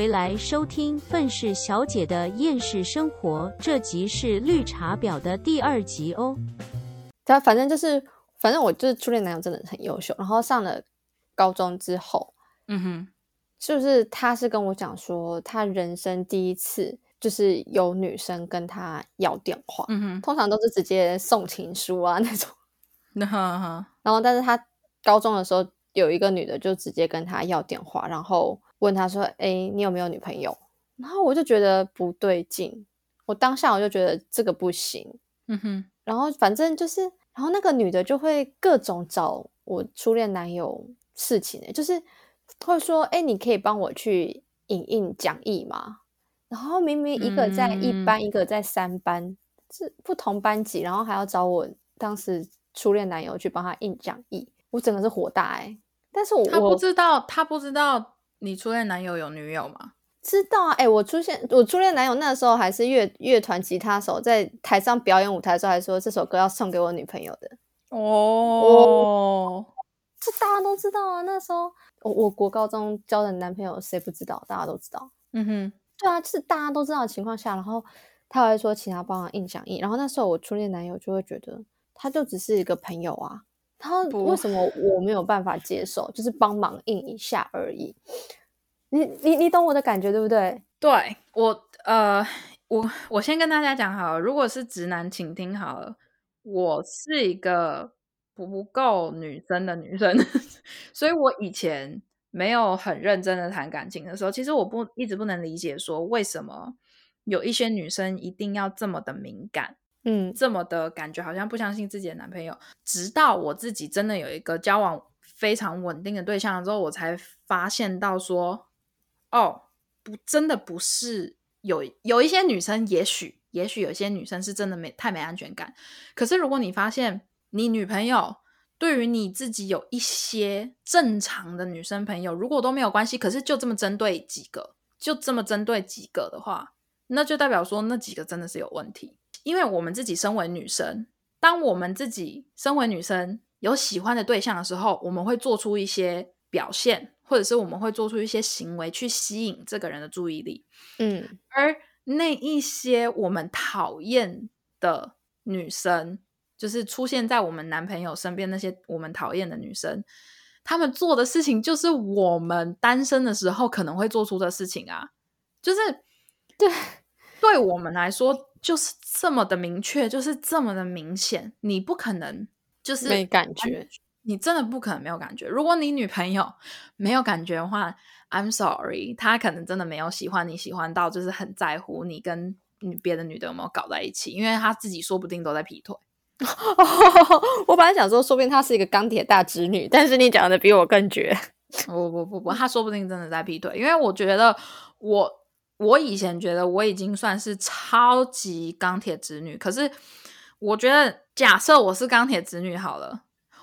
回来收听《愤世小姐的厌世生活》，这集是绿茶婊的第二集哦。他反正就是，反正我就是初恋男友真的很优秀。然后上了高中之后，嗯哼，就是他是跟我讲说，他人生第一次就是有女生跟他要电话，嗯哼，通常都是直接送情书啊那种。那哈哈，然后，但是他高中的时候有一个女的就直接跟他要电话，然后问他说：“哎，你有没有女朋友？”然后我就觉得不对劲，我当下我就觉得这个不行。嗯哼，然后反正就是，然后那个女的就会各种找我初恋男友事情、欸，就是会说：“哎，你可以帮我去影印讲义吗？”然后明明一个在一班，嗯一个在三班，是不同班级，然后还要找我当时初恋男友去帮他印讲义，我整个是火大哎、但是我他不知道，他不知道你初恋男友有女友吗？知道啊，哎、我出现我初恋男友那时候还是乐乐团吉他手，在台上表演舞台的时候还说这首歌要送给我女朋友的。哦，这大家都知道啊。那时候我我国高中交的男朋友谁不知道？大家都知道。嗯哼，对啊，就是大家都知道的情况下，然后他还说请他帮忙印讲义，然后那时候我初恋男友就会觉得他就只是一个朋友啊，他不为什么我没有办法接受？就是帮忙印一下而已。你你你懂我的感觉对不对？对我，呃，我我先跟大家讲好了，如果是直男，请听好了，我是一个不够女生的女生，所以我以前没有很认真的谈感情的时候，其实我不一直不能理解说为什么有一些女生一定要这么的敏感。嗯这么的感觉，好像不相信自己的男朋友。直到我自己真的有一个交往非常稳定的对象之后，我才发现到说，哦，不，真的不是有有一些女生，也许也许有些女生是真的没太没安全感。可是如果你发现你女朋友对于你自己有一些正常的女生朋友，如果都没有关系，可是就这么针对几个，就这么针对几个的话，那就代表说那几个真的是有问题。因为我们自己身为女生，当我们自己身为女生有喜欢的对象的时候，我们会做出一些表现，或者是我们会做出一些行为去吸引这个人的注意力。嗯。而那一些我们讨厌的女生，就是出现在我们男朋友身边那些我们讨厌的女生，她们做的事情就是我们单身的时候可能会做出的事情啊，就是对。对我们来说就是这么的明确，就是这么的明显，你不可能就是没感觉，你真的不可能没有感觉。如果你女朋友 没有感觉的话，I'm sorry，她可能真的没有喜欢你，喜欢到就是很在乎你跟你别的女的有没有搞在一起，因为她自己说不定都在劈腿。我本来想说，说不定她是一个钢铁大直女，但是你讲的比我更绝。不不不不，她说不定真的在劈腿，因为我觉得我我以前觉得我已经算是超级钢铁直女，可是我觉得假设我是钢铁直女好了，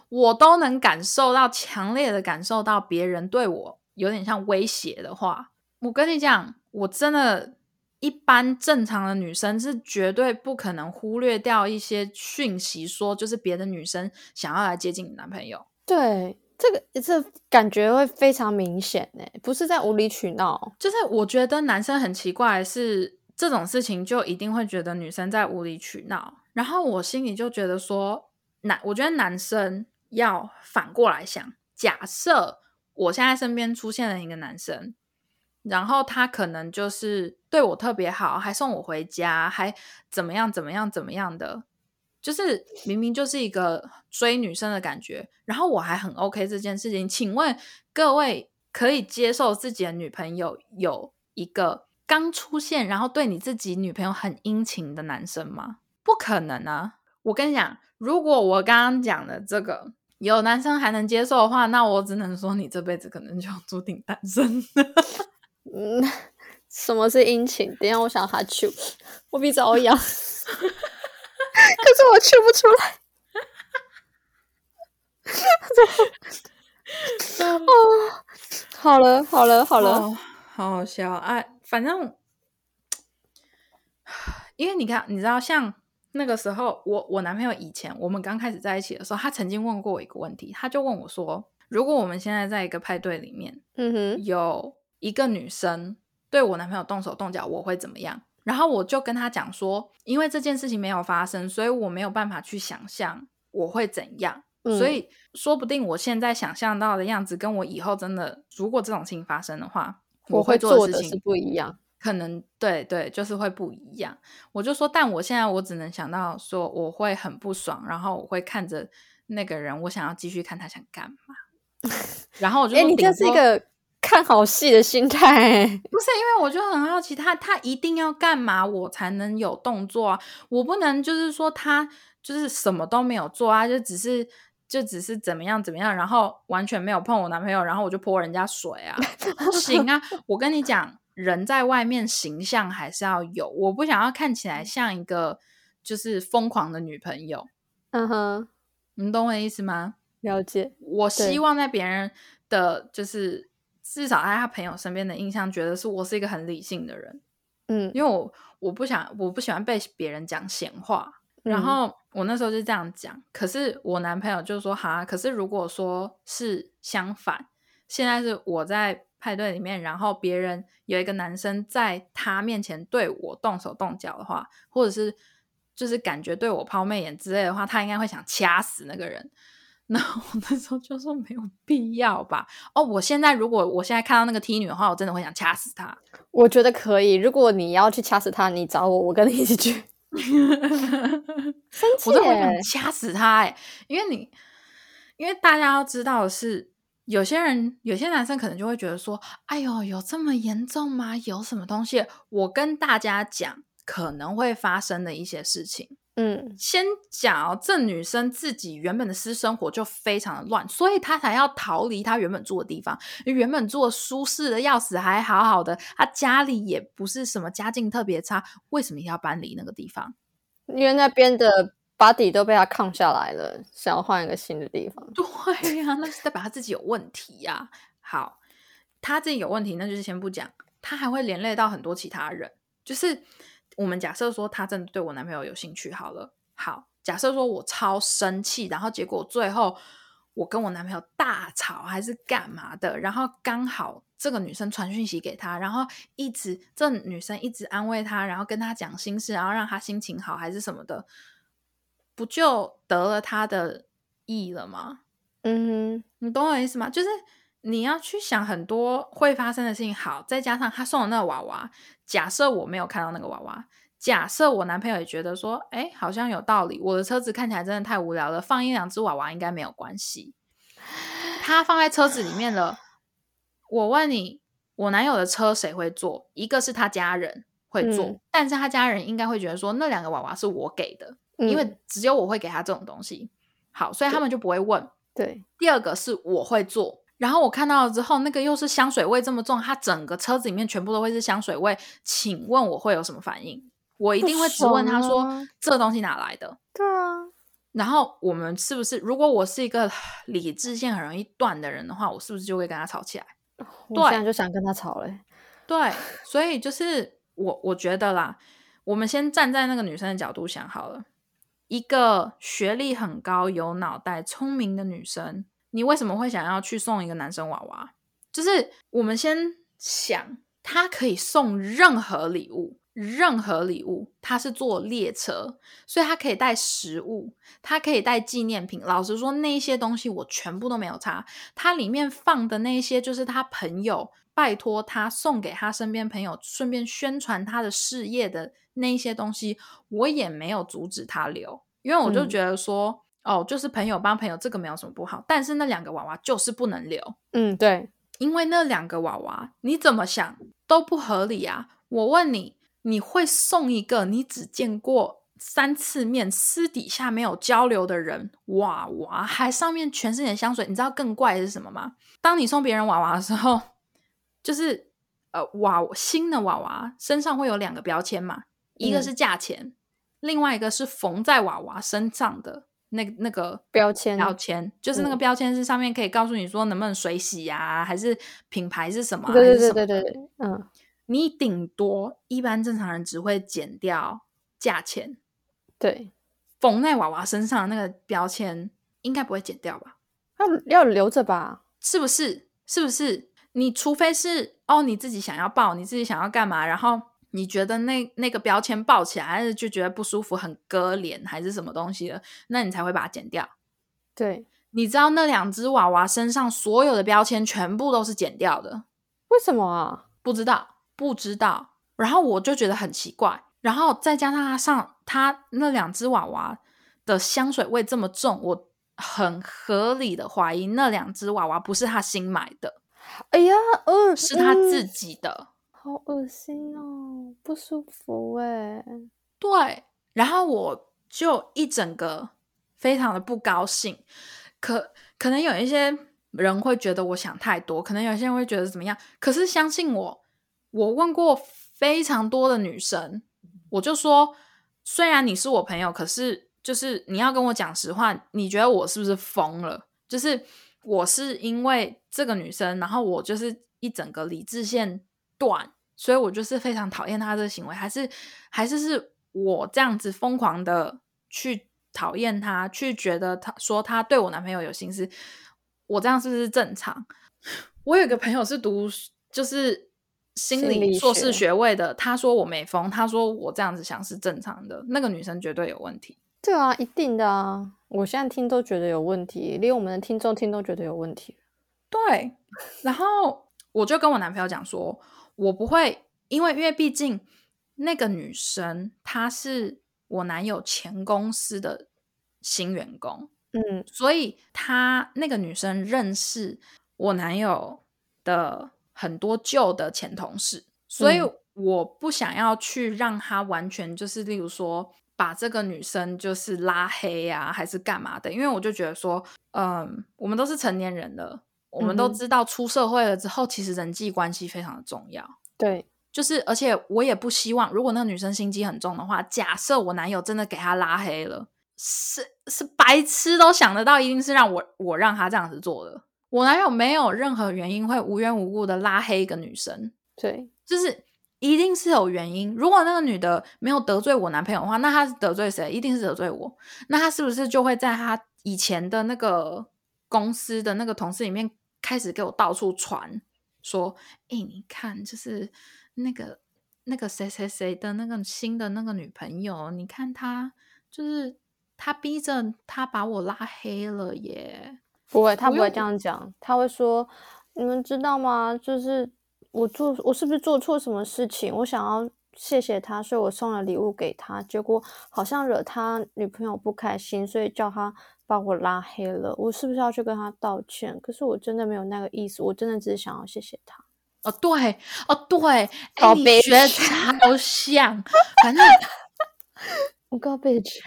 我都能感受到强烈的感受到别人对我有点像威胁的话，我跟你讲，我真的。一般正常的女生是绝对不可能忽略掉一些讯息，说就是别的女生想要来接近你男朋友。对，这个这感觉会非常明显呢，不是在无理取闹。就是我觉得男生很奇怪是，这种事情就一定会觉得女生在无理取闹，然后我心里就觉得说，男，我觉得男生要反过来想，假设我现在身边出现了一个男生，然后他可能就是对我特别好，还送我回家，还怎么样怎么样怎么样的，就是明明就是一个追女生的感觉，然后我还很 OK 这件事情。请问各位可以接受自己的女朋友有一个刚出现，然后对你自己女朋友很殷勤的男生吗？不可能啊！我跟你讲，如果我刚刚讲的这个有男生还能接受的话，那我只能说你这辈子可能就注定单身。嗯，什么是殷勤？等一下，我想哈啾，我鼻子好痒，可是我去不出来。哦，好了，好了，好了，哦好好笑啊！反正，因为你看，你知道，像那个时候，我我男朋友以前我们刚开始在一起的时候，他曾经问过我一个问题，他就问我说：“如果我们现在在一个派对里面，嗯哼，有一个女生对我男朋友动手动脚，我会怎么样？然后我就跟他讲说，因为这件事情没有发生，所以我没有办法去想象我会怎样。嗯所以说不定我现在想象到的样子，跟我以后真的如果这种事情发生的话，我会做的事情不一样。可能对对，就是会不一样。我就说，但我现在我只能想到说，我会很不爽，然后我会看着那个人，我想要继续看他想干嘛。然后我就哎、说你这是一个看好戏的心态、欸。不是因为我就很好奇他，他一定要干嘛我才能有动作啊？我不能就是说他就是什么都没有做啊，就只是就只是怎么样怎么样，然后完全没有碰我男朋友，然后我就泼人家水啊，不行啊！我跟你讲，人在外面形象还是要有，我不想要看起来像一个就是疯狂的女朋友，嗯哼，你懂我的意思吗？了解。我希望在别人的就是至少在他朋友身边的印象，觉得是我是一个很理性的人，嗯，因为我我不想我不喜欢被别人讲闲话。然嗯后我那时候就这样讲，可是我男朋友就说：“哈，可是如果说是相反，现在是我在派对里面，然后别人有一个男生在他面前对我动手动脚的话，或者是就是感觉对我抛媚眼之类的话，他应该会想掐死那个人。”那我那时候就说没有必要吧。哦，我现在如果我现在看到那个 T 女的话，我真的会想掐死她。我觉得可以。如果你要去掐死她，你找我，我跟你一起去。生气我真的会想掐死她哎、因为你，因为大家要知道的是，有些人有些男生可能就会觉得说，哎呦，有这么严重吗？有什么东西？我跟大家讲可能会发生的一些事情。嗯，先讲哦，这女生自己原本的私生活就非常的乱，所以她才要逃离她原本住的地方。原本住的舒适的要死，还好好的，她家里也不是什么家境特别差，为什么要搬离那个地方？因为那边的 body 都被她抗下来了，想要换一个新的地方。对呀、那是代表她自己有问题呀、好，她自己有问题，那就是先不讲，她还会连累到很多其他人。就是我们假设说他真的对我男朋友有兴趣，好了，好，假设说我超生气，然后结果最后我跟我男朋友大吵还是干嘛的，然后刚好这个女生传讯息给他，然后一直这女生一直安慰他，然后跟他讲心事，然后让他心情好还是什么的，不就得了他的意了吗？嗯你懂我的意思吗？就是你要去想很多会发生的事情。好，再加上他送的那个娃娃，假设我没有看到那个娃娃，假设我男朋友也觉得说，哎，好像有道理，我的车子看起来真的太无聊了，放一两只娃娃应该没有关系。他放在车子里面了。我问你，我男友的车谁会坐？一个是他家人会坐，嗯但是他家人应该会觉得说，那两个娃娃是我给的，嗯，因为只有我会给他这种东西。好，所以他们就不会问。对，第二个是我会做，然后我看到了之后，那个又是香水味这么重，它整个车子里面全部都会是香水味，请问我会有什么反应？我一定会质问他说啊这东西哪来的？对啊，然后我们是不是，如果我是一个 理智线很容易断的人的话，我是不是就会跟他吵起来？我对现在就想跟他吵嘞。对，所以就是我我觉得啦，我们先站在那个女生的角度想好了，一个学历很高、有脑袋、聪明的女生，你为什么会想要去送一个男生娃娃？就是我们先想，他可以送任何礼物。任何礼物，他是坐列车，所以他可以带食物，他可以带纪念品。老实说，那一些东西我全部都没有差。它里面放的那一些，就是他朋友拜托他送给他身边朋友，顺便宣传他的事业的那一些东西，我也没有阻止他留，因为我就嗯觉得说，哦，就是朋友帮朋友，这个没有什么不好。但是那两个娃娃就是不能留，嗯，对，因为那两个娃娃你怎么想都不合理啊！我问你，你会送一个你只见过三次面、私底下没有交流的人娃娃，还上面全是你的香水？你知道更怪的是什么吗？当你送别人娃娃的时候，就是呃娃新的娃娃身上会有两个标签嘛，一个嗯是价钱，另外一个是缝在娃娃身上的那那个标签标签，就是那个嗯标签是上面可以告诉你说能不能水洗呀、还是品牌是什么啊、对对对对对对，嗯，你顶多一般正常人只会减掉价钱，对，缝在娃娃身上的那个标签应该不会减掉吧？要要留着吧。是不是？是不是？你除非是哦，你自己想要报，你自己想要干嘛，然后你觉得那那个标签抱起来，还是就觉得不舒服，很割脸，还是什么东西的，那你才会把它剪掉。对，你知道那两只娃娃身上所有的标签全部都是剪掉的，为什么啊？不知道，不知道。然后我就觉得很奇怪，然后再加上它上它那两只娃娃的香水味这么重，我很合理的怀疑那两只娃娃不是他新买的，哎呀，呃，是他自嗯己的。好恶心哦，不舒服哎。对，然后我就一整个非常的不高兴。可可能有一些人会觉得我想太多，可能有些人会觉得怎么样。可是相信我，我问过非常多的女生，我就说，虽然你是我朋友，可是就是你要跟我讲实话，你觉得我是不是疯了？就是我是因为这个女生，然后我就是一整个理智线断，所以我就是非常讨厌他这个行为，还是还是是我这样子疯狂的去讨厌他，去觉得他说他对我男朋友有心思，我这样是不是正常？我有个朋友是读就是心心理理硕士学学位的，他说我没疯，他说我这样子想是正常的，那个女生绝对有问题。对啊，一定的啊！我现在听都觉得有问题，连我们的听众听都觉得有问题。对，然后我就跟我男朋友讲说，我不会，因为因为毕竟那个女生她是我男友前公司的新员工，嗯所以她那个女生认识我男友的很多旧的前同事，所以嗯我不想要去让她完全就是，例如说把这个女生就是拉黑啊，还是干嘛的？因为我就觉得说，嗯，我们都是成年人了，我们都知道出社会了之后，其实人际关系非常的重要。对，就是，而且我也不希望，如果那个女生心机很重的话，假设我男友真的给她拉黑了，是是白痴都想得到，一定是让我我让他这样子做的。我男友没有任何原因会无缘无故的拉黑一个女生，对，就是一定是有原因。如果那个女的没有得罪我男朋友的话，那她是得罪谁？一定是得罪我。那她是不是就会在她以前的那个公司的那个同事里面开始给我到处传，说：“诶，你看，就是那个那个谁谁谁的那个新的那个女朋友，你看她就是她逼着她把我拉黑了耶。”不会，他不会这样讲，他会说：“你们知道吗？就是我做，我是不是做错什么事情？我想要谢谢他，所以我送了礼物给他，结果好像惹他女朋友不开心，所以叫他把我拉黑了。我是不是要去跟他道歉？可是我真的没有那个意思，我真的只是想要谢谢他。哦，对，哦，对，你学超像，反正 我告 bitch，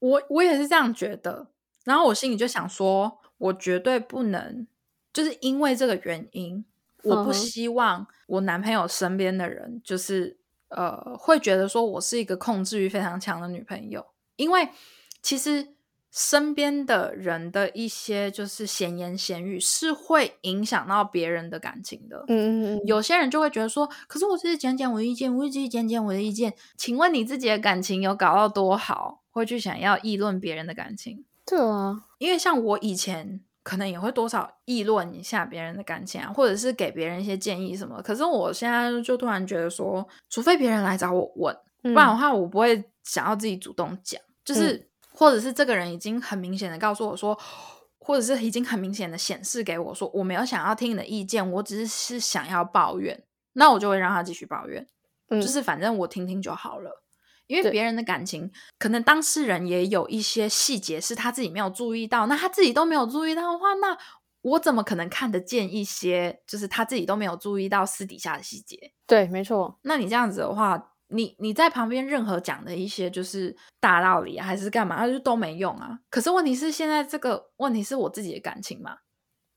我我也是这样觉得，然后我心里就想说，我绝对不能，就是因为这个原因，我不希望我男朋友身边的人就是呃会觉得说我是一个控制欲非常强的女朋友，因为其实身边的人的一些就是闲言闲语是会影响到别人的感情的，嗯嗯嗯，有些人就会觉得说，可是我只是讲讲我的意见，我只是讲讲我的意见。请问你自己的感情有搞到多好，会去想要议论别人的感情？对啊，因为像我以前可能也会多少议论一下别人的感情啊，或者是给别人一些建议什么。可是我现在就突然觉得说，除非别人来找我问，不不然的话我不会想要自己主动讲，就是、或者是这个人已经很明显的告诉我说，或者是已经很明显的显示给我说，我没有想要听你的意见，我只是是想要抱怨，那我就会让他继续抱怨，嗯。就是反正我听听就好了。因为对别人的感情，可能当事人也有一些细节是他自己没有注意到，那他自己都没有注意到的话，那我怎么可能看得见一些就是他自己都没有注意到私底下的细节？对，没错，那你这样子的话，你你在旁边任何讲的一些就是大道理啊，还是干嘛，就都没用啊。可是问题是，现在这个问题是我自己的感情嘛，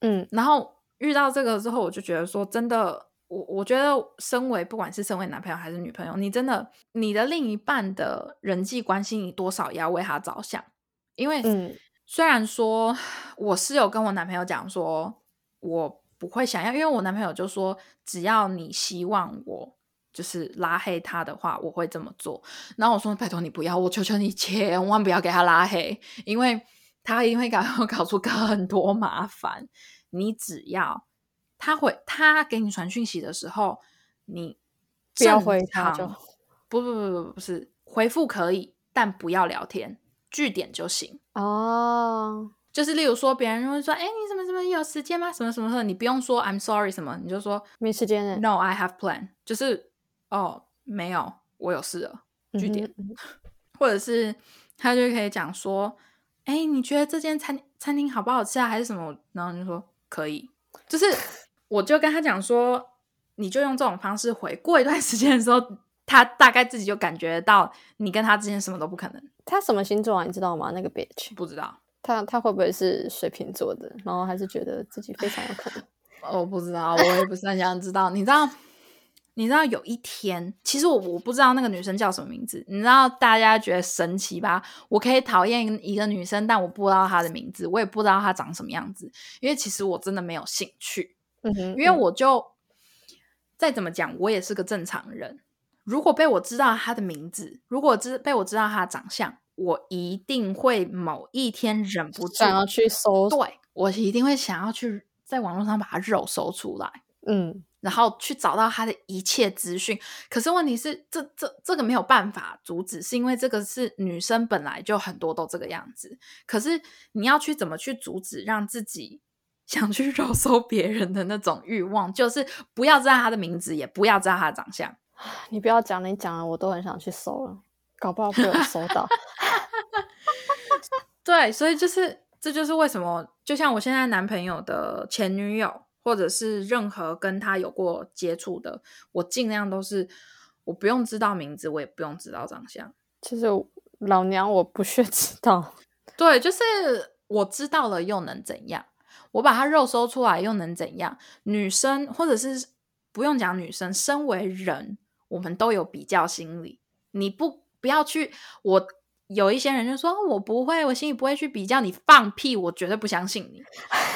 嗯然后遇到这个之后，我就觉得说，真的，我我觉得身为不管是身为男朋友还是女朋友，你真的你的另一半的人际关系，你多少也要为他着想，因为嗯虽然说我是有跟我男朋友讲说，我不会想要，因为我男朋友就说，只要你希望我就是拉黑他的话，我会这么做。然后我说，拜托你不要，我求求你千万不要给他拉黑，因为他一定会搞 搞出更多麻烦。你只要他回他给你传讯息的时候，你不要回他就常不不不不不是回复可以，但不要聊天，据点就行。哦，就是例如说，别人会说：“哎，你怎么怎么有时间吗？什么什么什么？”你不用说 “I'm sorry” 什么，你就说没时间呢。“No, I have plan”，就是哦，没有，我有事了。据点，或者是他就可以讲说：“哎，你觉得这间餐餐厅好不好吃啊？还是什么？”然后你就说可以，就是我就跟他讲说，你就用这种方式回。过一段时间的时候，他大概自己就感觉到你跟他之间什么都不可能。他什么星座啊？你知道吗？那个 bitch，不知道，他他会不会是水瓶座的？然后还是觉得自己非常有可能？我不知道，我也不是很想知道。你知道，你知道有一天，其实我我不知道那个女生叫什么名字。你知道大家觉得神奇吧？我可以讨厌一个女生，但我不知道她的名字，我也不知道她长什么样子，因为其实我真的没有兴趣。嗯哼，因为我就再怎么讲，我也是个正常人。如果被我知道他的名字，如果知被我知道他的长相，我一定会某一天忍不住想要去搜，对我一定会想要去在网络上把他肉搜出来，嗯，然后去找到他的一切资讯。可是问题是，这这这个没有办法阻止，是因为这个是女生本来就很多都这个样子。可是你要去怎么去阻止，让自己想去肉搜别人的那种欲望，就是不要知道他的名字，也不要知道他的长相。你不要讲了，你讲了，我都很想去搜了，搞不好被我 搜到。对，所以就是这就是为什么，就像我现在男朋友的前女友，或者是任何跟他有过接触的，我尽量都是我不用知道名字，我也不用知道长相。其实老娘我不屑知道，对，就是我知道了又能怎样？我把它肉搜出来又能怎样？女生或者是不用讲女生，身为人，我们都有比较心理。你不不要去我。有一些人就说我不会，我心里不会去比较。你放屁，我绝对不相信你。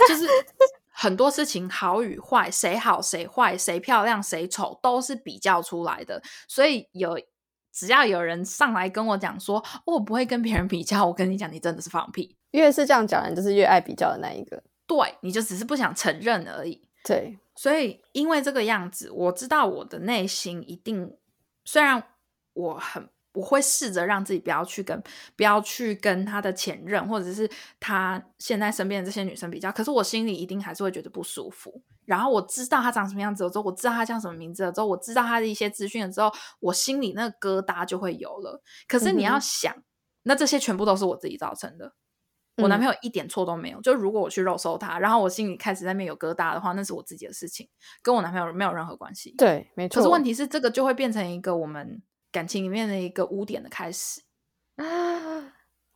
就是 很多事情好与坏，谁好谁坏，谁漂亮谁丑，都是比较出来的。所以有只要有人上来跟我讲说、我不会跟别人比较，我跟你讲，你真的是放屁。越是这样讲人，就是越爱比较的那一个。对，你就只是不想承认而已。对，所以因为这个样子，我知道我的内心一定，虽然我很。我会试着让自己不要去跟不要去跟他的前任或者是他现在身边的这些女生比较，可是我心里一定还是会觉得不舒服。然后我知道他长什么样子了之后，我知道他叫什么名字了之后，我知道他的一些资讯了之后，我心里那个疙瘩就会有了。可是你要想，嗯、那这些全部都是我自己造成的。我男朋友一点错都没有。嗯、就如果我去肉搜他，然后我心里开始在那边有疙瘩的话，那是我自己的事情，跟我男朋友没有任何关系。对，没错。可是问题是，这个就会变成一个我们。感情里面的一个污点的开始啊！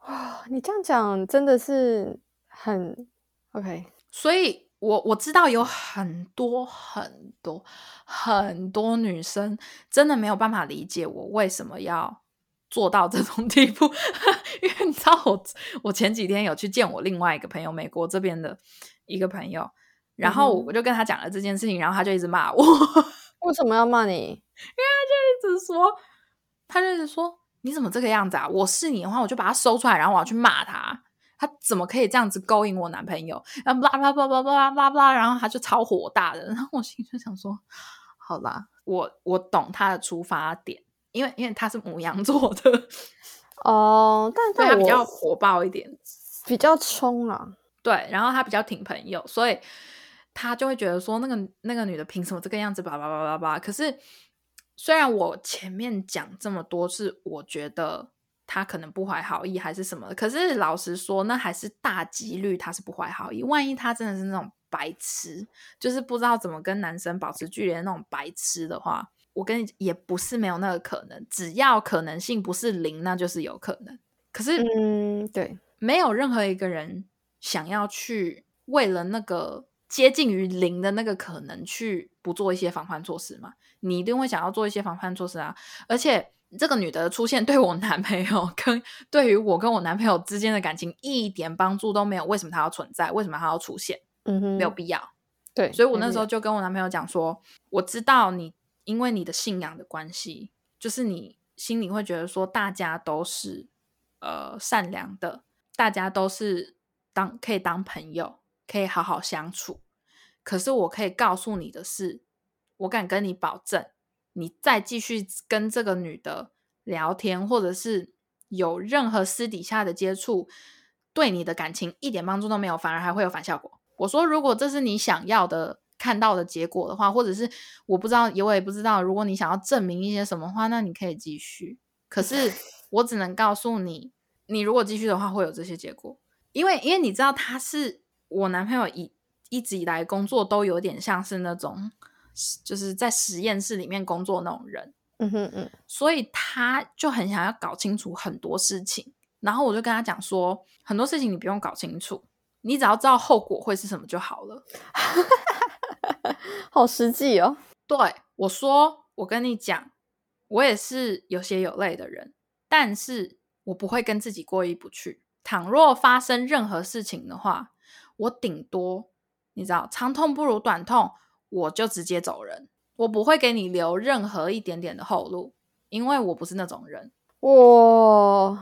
哇，你这样讲真的是很 OK。所以我我知道有很多很多很多女生真的没有办法理解我为什么要做到这种 地步，因为你知道我我前几天有去见我另外一个朋友，美国这边的一个朋友，然后我就跟他讲了这件事情，然后他就一直骂我。为什么要骂你？因为他就一直说。他就是说：“你怎么这个样子啊？我是你的话，我就把他收出来，然后我要去骂他。他怎么可以这样子勾引我男朋友？然后巴拉巴拉巴拉巴拉，然后他就超火大的。然后我心里就想说：好啦，我我懂他的出发点，因为因为他是母羊座的 哦，但他比较火爆一点，比较冲啊。对，然后他比较挺朋友，所以他就会觉得说那个那个女的凭什么这个样子？叭叭叭叭叭。可是。虽然我前面讲这么多，是我觉得他可能不怀好意还是什么，可是老实说，那还是大几率他是不怀好意。万一他真的是那种白痴，就是不知道怎么跟男生保持距离的那种白痴的话，我跟你也不是没有那个可能。只要可能性不是零，那就是有可能。可是，嗯，对，没有任何一个人想要去为了那个接近于零的那个可能去不做一些防范措施嘛。你一定会想要做一些防范措施啊！而且这个女的出现对我男朋友跟对于我跟我男朋友之间的感情一点帮助都没有。为什么她要存在？为什么她要出现？嗯哼，没有必要。对，所以我那时候就跟我男朋友讲说，我知道你因为你的信仰的关系，就是你心里会觉得说大家都是呃善良的，大家都是当可以当朋友，可以好好相处。可是我可以告诉你的是，我敢跟你保证，你再继续跟这个女的聊天，或者是有任何私底下的接触，对你的感情一点帮助都没有，反而还会有反效果。我说，如果这是你想要的看到的结果的话，或者是我不知道，我也不知道，如果你想要证明一些什么话，那你可以继续。可是 我只能告诉你，你如果继续的话，会有这些结果。因为，因为你知道，他是我男朋友以一直以来工作都有点像是那种，就是在实验室里面工作那种人。嗯哼嗯，所以他就很想要搞清楚很多事情。然后我就跟他讲说，很多事情你不用搞清楚。你只要知道后果会是什么就好了，好实际哦。对我说，我跟你讲，我也是有血有泪的人，但是我不会跟自己过意不去。倘若发生任何事情的话，我顶多你知道，长痛不如短痛，我就直接走人，我不会给你留任何一点点的后路，因为我不是那种人。我，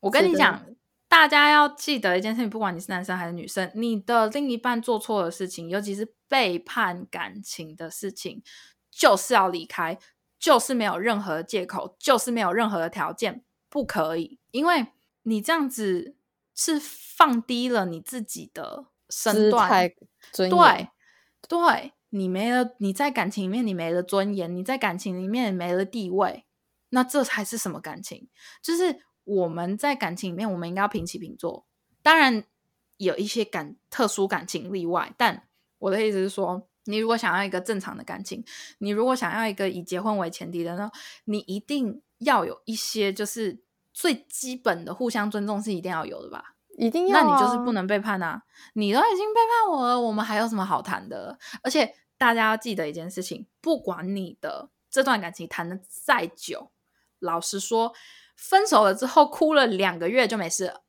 我跟你讲。大家要记得一件事情，不管你是男生还是女生，你的另一半做错的事情，尤其是背叛感情的事情，就是要离开，就是没有任何借口，就是没有任何的条件，不可以，因为你这样子是放低了你自己的身段，对，对你没了，你在感情里面你没了尊严，你在感情里面没了地位，那这才是什么感情？就是。我们在感情里面，我们应该要平起平坐。当然有一些感特殊感情例外，但我的意思是说，你如果想要一个正常的感情，你如果想要一个以结婚为前提的呢，你一定要有一些就是最基本的互相尊重是一定要有的吧？一定要，那你就是不能背叛啊！你都已经背叛我了，我们还有什么好谈的？而且大家要记得一件事情，不管你的这段感情谈的再久，老实说。分手了之后哭了两个月就没事了。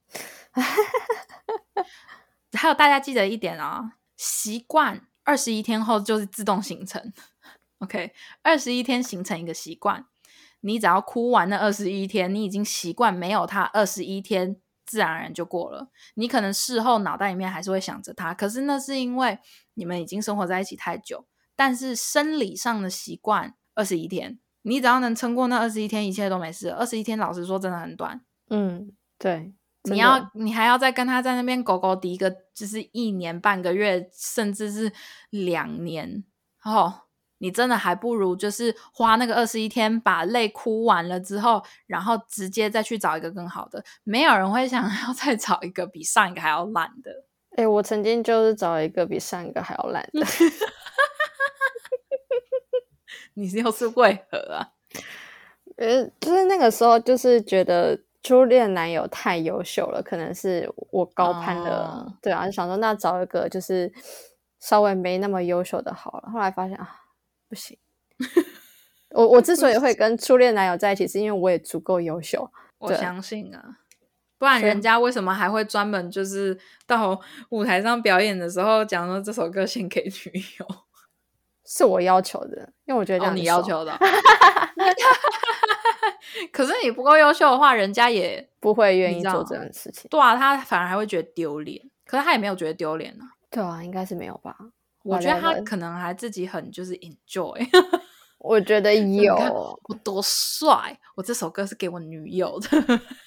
还有大家记得一点啊，习惯二十一天后就是自动形成。OK，二十一天形成一个习惯，你只要哭完那二十一天，你已经习惯没有他二十一天，自然而然就过了。你可能事后脑袋里面还是会想着他，可是那是因为你们已经生活在一起太久。但是生理上的习惯二十一天。你只要能撑过那二十一天，一切都没事。二十一天，老实说，真的很短。嗯，对。你要，你还要再跟他在那边狗狗敌一个，就是一年半个月，甚至是两年。哦，你真的还不如就是花那个二十一天，把泪哭完了之后，然后直接再去找一个更好的。没有人会想 要再找一个比上一个还要烂的。哎，我曾经就是找一个比上一个还要烂的。你又是为何啊？呃，就是那个时候，就是觉得初恋男友太优秀了，可能是我高攀的，对啊，就想说那找一个就是稍微没那么优秀的好了。后来发现啊，不行。我我之所以会跟初恋男友在一起，是因为我也足够优秀。我相信啊，不然人家为什么还会专门就是到舞台上表演的时候讲说这首歌献给女友？是我要求的，因为我觉得这样你要求的。可是你不够优秀的话，人家也 不会愿意做这件事情。对啊，他反而还会觉得丢脸。可是他也没有觉得丢脸呢。对啊，应该是没有吧？我觉得他可能还自己很就是 enjoy。我觉得有，我多帅！我这首歌是给我女友的，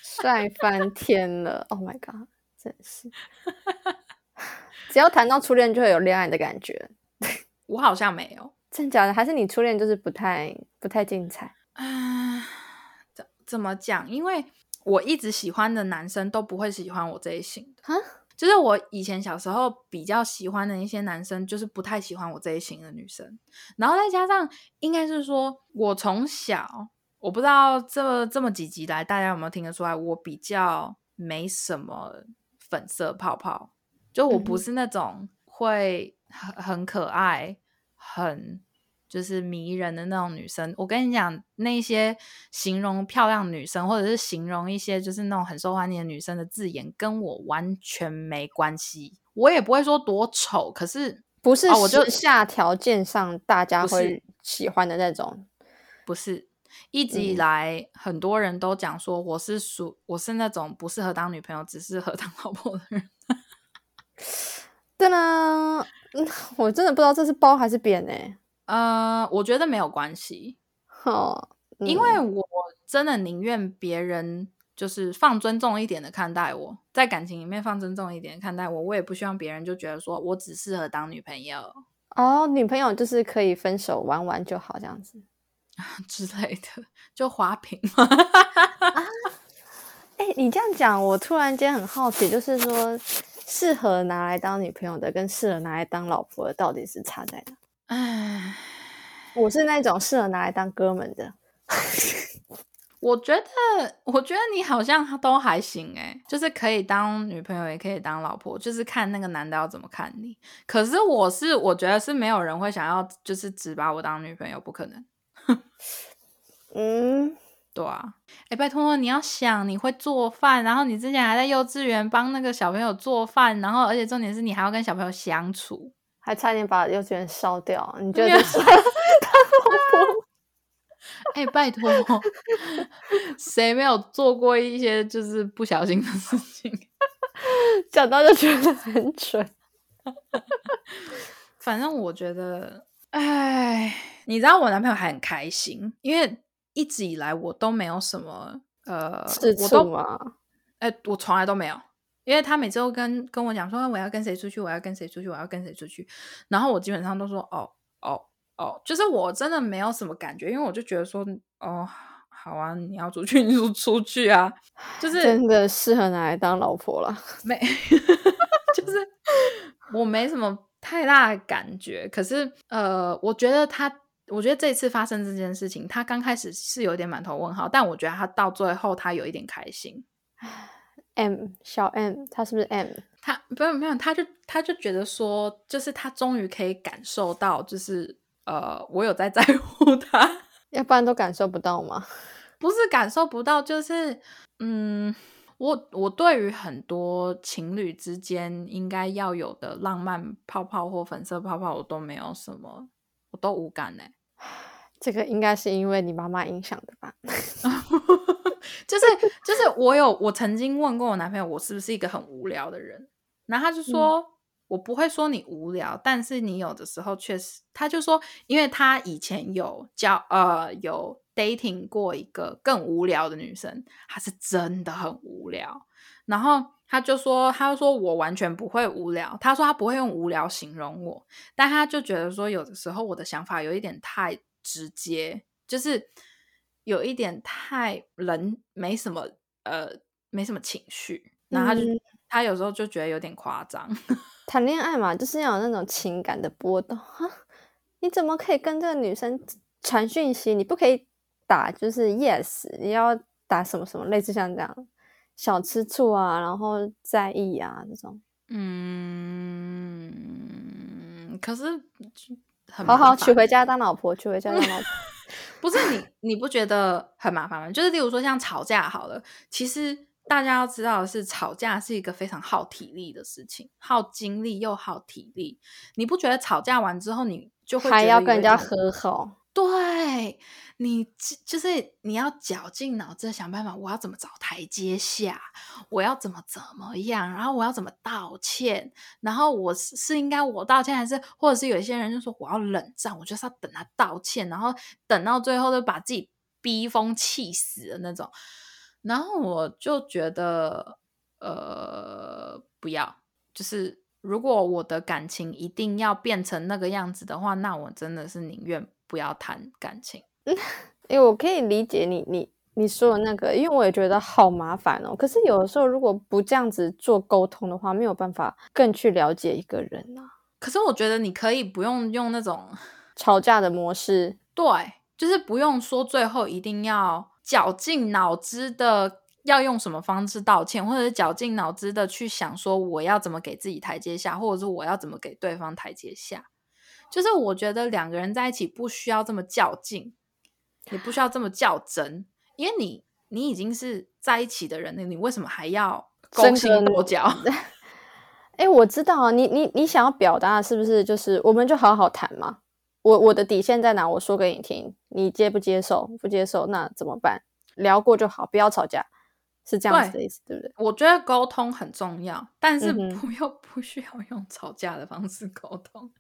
帅翻天了！Oh my god，真是！只要谈到初恋，就会有恋爱的感觉。我好像没有，真假的？还是你初恋就是不太不太精彩啊？怎怎么讲？因为我一直喜欢的男生都不会喜欢我这一型的哈。就是我以前小时候比较喜欢的一些男生，就是不太喜欢我这一型的女生。然后再加上，应该是说我从小，我不知道这这么几集来，大家有没有听得出来？我比较没什么粉色泡泡，就我不是那种会。很很可爱，很就是迷人的那种女生。我跟你讲，那些形容漂亮女生，或者是形容一些就是那种很受欢迎的女生的字眼，跟我完全没关系。我也不会说多丑，可是不是我就下条件上大家会喜欢的那种。不是一直以来很多人都讲说我是属我是那种不适合当女朋友，只适合当老婆的人。对呢。我真的不知道这是包还是贬哎。呃，我觉得没有关系，哦，因为我真的宁愿别人就是放尊重一点的看待我，在感情里面放尊重一点看待我，我也不希望别人就觉得说我只适合当女朋友哦，女朋友就是可以分手玩玩就好这样子 之类的，就花瓶嘛。哎，你这样讲，我突然间很好奇，就是说适合拿来当女朋友的，跟适合拿来当老婆的，到底是差在哪？唉，我是那种适合拿来当哥们的。我觉得，我觉得你好像都还行哎，就是可以当女朋友，也可以当老婆，就是看那个男的要怎么看你。可是我是，我觉得是没有人会想要，就是只把我当女朋友，不可能。嗯，对啊。哎，拜托，你要想你会做饭，然后你之前还在幼稚园帮那个小朋友做饭，然后而且重点是你还要跟小朋友相处。还差点把幼稚园烧掉，你觉得是他 老婆？哎，拜托，谁没有做过一些就是不小心的事情？讲到就觉得很蠢。反正我觉得，哎，你知道我男朋友还很开心，因为一直以来我都没有什么呃，我都啊？哎，我从来都没有。因为他每次都跟跟我讲说我要跟谁出去，我要跟谁出去，我要跟谁出去，然后我基本上都说哦哦哦，就是我真的没有什么感觉，因为我就觉得说哦好啊，你要出去 你就出去啊，就是真的适合拿来当老婆了，没，就是我没什么太大的感觉，可是呃，我觉得他，我觉得这次发生这件事情，他刚开始是有点满头问号，但我觉得他到最后他有一点开心。M 小 M，他是不是 M？他不用不用，他就他就觉得说，就是他终于可以感受到，就是呃，我有在 在乎他，要不然都感受不到吗？不是感受不到，就是嗯，我我对于很多情侣之间应该要有的浪漫泡泡或粉色泡泡，我都没有什么，我都无感呢。这个应该是因为你妈妈影响的吧？就 是就是，我有我曾经问过我男朋友，我是不是一个很无聊的人？然后他就说，我不会说你无聊，但是你有的时候确实，他就说，因为他以前有交呃有 dating 过一个更无聊的女生，她是真的很无聊。然后他就说，他就说我完全不会无聊，他说他不会用无聊形容我，但他就觉得说，有的时候我的想法有一点太直接，就是。有一点太人没什么呃没什么情绪，然后他就他有时候就觉得有点夸张。谈恋爱嘛，就是要有那种情感的波动哈。你怎么可以跟这个女生传讯息？你不可以打就是 yes，你要打什么什么类似像这样小吃醋啊，然后在意啊这种。嗯，可是好好娶回家当老婆，娶回家当老婆。不是你，你不觉得很麻烦吗？就是例如说像吵架好了，其实大家要知道的是，吵架是一个非常耗体力的事情，耗精力又耗体力。你不觉得吵架完之后，你就会还要跟人家和好？对你就是你要绞尽脑汁想办法，我要怎么找台阶下，我要怎么怎么样，然后我要怎么道歉，然后我是是应该我道歉，还是或者是有一些人就说我要冷战，我就是要等他道歉，然后等到最后就把自己逼疯气死的那种，然后我就觉得呃不要，就是如果我的感情一定要变成那个样子的话，那我真的是宁愿。不要谈感情，因为我可以理解你你你说的那个，因为我也觉得好麻烦哦。可是有的时候如果不这样子做沟通的话，没有办法更去了解一个人啊。可是我觉得你可以不用用那种 吵架的模式，对，就是不用说最后一定要绞尽脑汁的要用什么方式道歉，或者是绞尽脑汁的去想说我要怎么给自己台阶下，或者是我要怎么给对方台阶下。就是我觉得两个人在一起不需要这么较劲，也不需要这么较真，因为你你已经是在一起的人了，你为什么还要勾心斗角？哎，我知道啊，你你你想要表达的是不是就是我们就好好谈嘛？我我的底线在哪？我说给你听，你接不接受？不接受那怎么办？聊过就好，不要吵架。是这样子的意思，对不对？我觉得沟通很重要，但是 不要不需要用吵架的方式沟通。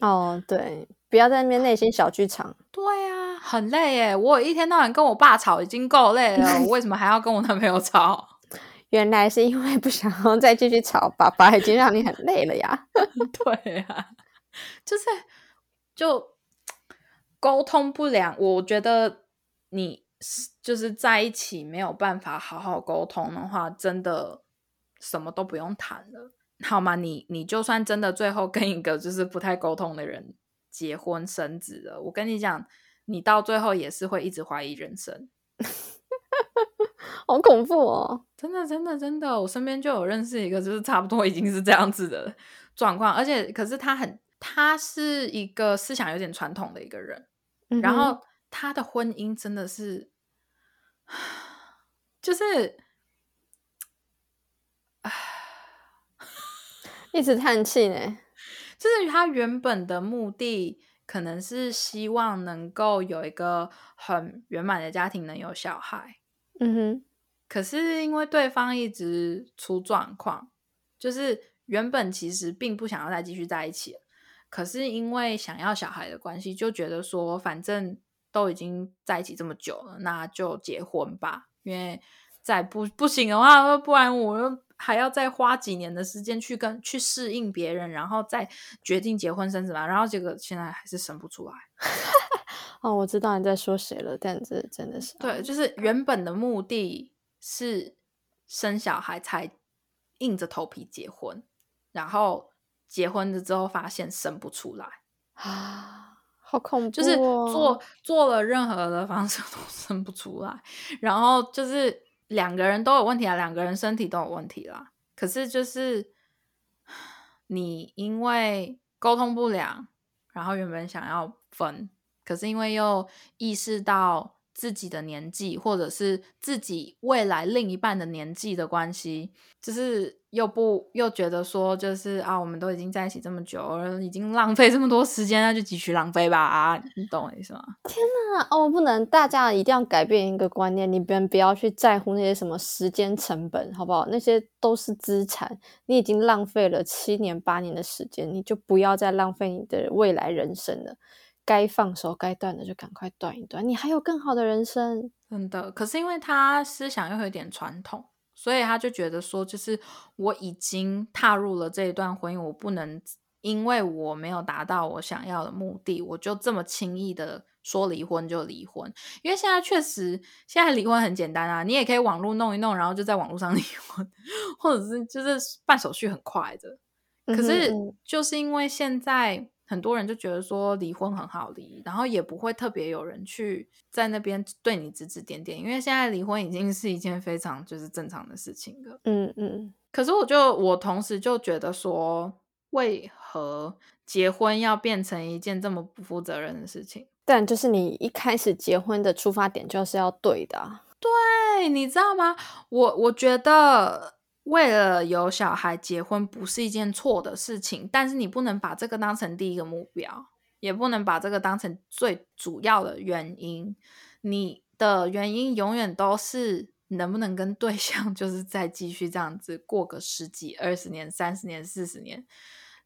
哦，对，不要在那边内心小剧场。对啊，很累耶！我一天到晚跟我爸吵已经够累了，我为什么还要跟我男朋友吵？原来是因为不想要再继续吵，爸爸已经让你很累了呀。对啊，就是就沟通不良，我觉得你就是在一起没有办法好好沟通的话，真的什么都不用谈了，好吗？你你就算真的最后跟一个就是不太沟通的人结婚生子了，我跟你讲，你到最后也是会一直怀疑人生。好恐怖哦！真的，真的，真的，我身边就有认识一个，就是差不多已经是这样子的状况，而且可是他很，他是一个思想有点传统的一个人，嗯然后他的婚姻真的是，就是，一直叹气呢。就是他原本的目的可能是希望能够有一个很圆满的家庭，能有小孩，嗯哼，可是因为对方一直出状况，就是原本其实并不想要再继续在一起了，可是因为想要小孩的关系，就觉得说反正都已经在一起这么久了，那就结婚吧。因为再不不行的话，不然我又还要再花几年的时间去跟去适应别人，然后再决定结婚生子嘛。然后结果现在还是生不出来。哦，我知道你在说谁了，但这真的是对，就是原本的目的是生小孩，才硬着头皮结婚，然后结婚了之后发现生不出来，啊，好恐怖、哦，就是做做了任何的方式都生不出来，然后就是两个人都有问题啊，两个人身体都有问题啦。可是就是你因为沟通不良，然后原本想要分，可是因为又意识到自己的年纪，或者是自己未来另一半的年纪的关系，就是又不又觉得说，就是啊，我们都已经在一起这么久，已经浪费这么多时间，那就继续浪费吧，啊，你懂我意思吗？那哦，不能，大家一定要改变一个观念，你们不要去在乎那些什么时间成本，好不好？那些都是资产，你已经浪费了七年八年的时间，你就不要再浪费你的未来人生了。该放手、该断的就赶快断一断，你还有更好的人生。真的，可是因为他思想又有点传统，所以他就觉得说，就是我已经踏入了这一段婚姻，我不能因为我没有达到我想要的目的，我就这么轻易的说离婚就离婚。因为现在确实，现在离婚很简单啊，你也可以网络弄一弄，然后就在网络上 离婚，或者是就是办手续很快的。可是就是因为现在很多人就觉得说离婚很好离，然后也不会特别有人去在那边对你指指点点，因为现在离婚已经是一件非常就是正常的事情了。嗯嗯，可是我就我同时就觉得说，为何结婚要变成一件这么不负责任的事情？但就是你一开始结婚的出发点就是要对的、啊。对，你知道吗？我我觉得为了有小孩结婚不是一件错的事情，但是你不能把这个当成第一个目标，也不能把这个当成最主要的原因。你的原因永远都是能不能跟对象 就是再继续这样子过个十几、二十年、三十年、四十年。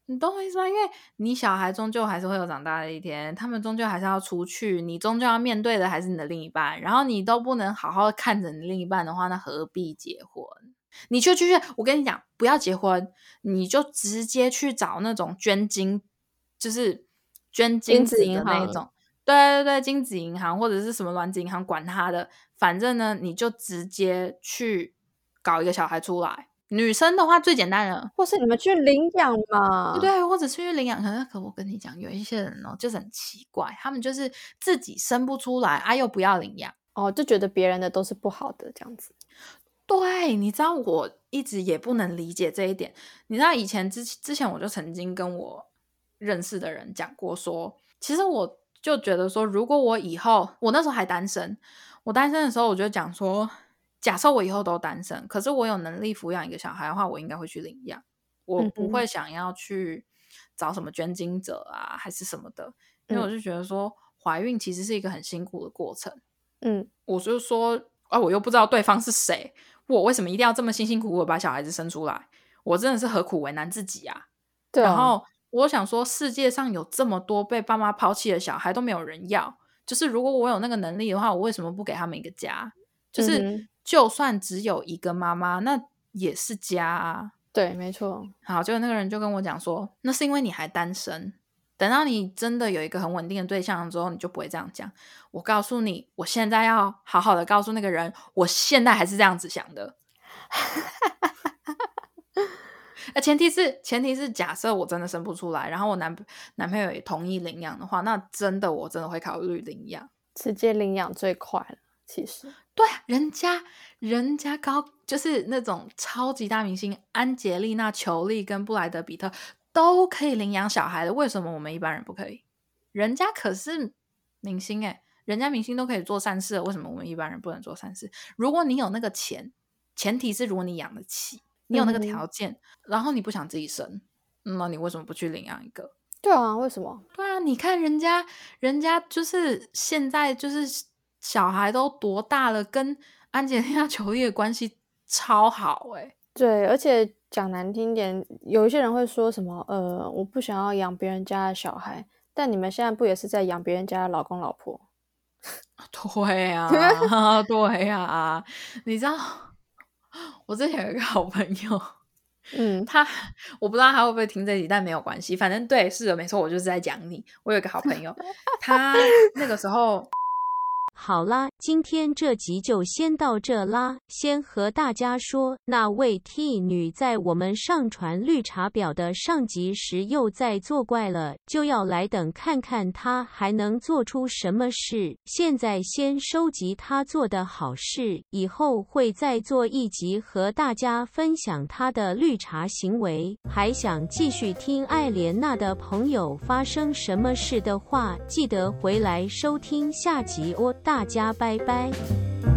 你懂我意思吗？因为你小孩终究还是会有长大的一天，他们终究还是要出去，你终究要面对的还是你的另一半，然后你都不能好好看着你另一半的话，那何必结婚？你就去，我跟你讲，不要结婚，你就直接去找那种捐精，就是捐精精子子银行的那种，对对对，精子银行或者是什么卵子银行，管他的，反正呢，你就直接去搞一个小孩出来。女生的话最简单了，或是你们去领养嘛？对，或者是去领养。可是，可我跟你讲，有一些人哦，就是很奇怪，他们就是自己生不出来啊，又不要领养。哦，就觉得别人的都是不好的这样子。对，你知道，我一直也不能理解这一点。你知道，以前之之前我就曾经跟我认识的人讲过说，其实我就觉得说，如果我以后我那时候还单身，我单身的时候我就讲说，假设我以后都单身，可是我有能力抚养一个小孩的话，我应该会去领养，我不会想要去找什么捐精者啊，还是什么的，因为我嗯就觉得说，怀孕其实是一个很辛苦的过程。嗯，我就说啊，我又不知道对方是谁，我为什么一定要这么辛辛苦苦地把小孩子生出来？我真的是何苦为难自己啊？对啊，然后我想说，世界上有这么多被爸妈抛弃的小孩都没有人要，就是如果我有那个能力的话，我为什么不给他们一个家？就是、嗯就算只有一个妈妈，那也是家啊。对，没错，好，结果那个人就跟我讲说，那是因为你还单身，等到你真的有一个很稳定的对象之后，你就不会这样讲。我告诉你，我现在要好好的告诉那个人，我现在还是这样子想的。呃，前提是前提是假设我真的生不出来，然后我男男朋友也同意领养的话，那真的我真的会考虑领养。直接领养最快了。其实，对啊，人家人家高就是那种超级大明星，安杰丽娜·裘丽跟布莱德·比特都可以领养小孩的，为什么我们一般人不可以？人家可是明星诶、人家明星都可以做善事了，为什么我们一般人不能做善事？如果你有那个钱，前提是如果你养得起，你有那个条件，然后你不想自己生，嗯那你为什么不去领养一个？对啊，为什么？对啊，你看人家，人家就是现在就是小孩都多大了，跟安吉丽娜·裘丽的关系超好哎、对，而且讲难听点，有一些人会说什么，呃，我不想要养别人家的小孩，但你们现在不也是在养别人家的老公老婆？对呀、对呀、你知道，我之前有一个好朋友，嗯，他我不知道他会不会听这集，但没有关系，反正对，是的，没错，我就是在讲你。我有一个好朋友，他那个时候好啦，今天这集就先到这啦。先和大家说，那位 T 女在我们上传绿茶婊的上集时又在作怪了，就要来等看看她还能做出什么事。现在先收集她做的好事，以后会再做一集和大家分享她的绿茶行为。还想继续听艾莲娜的朋友发生什么事的话，记得回来收听下集哦。大家拜拜。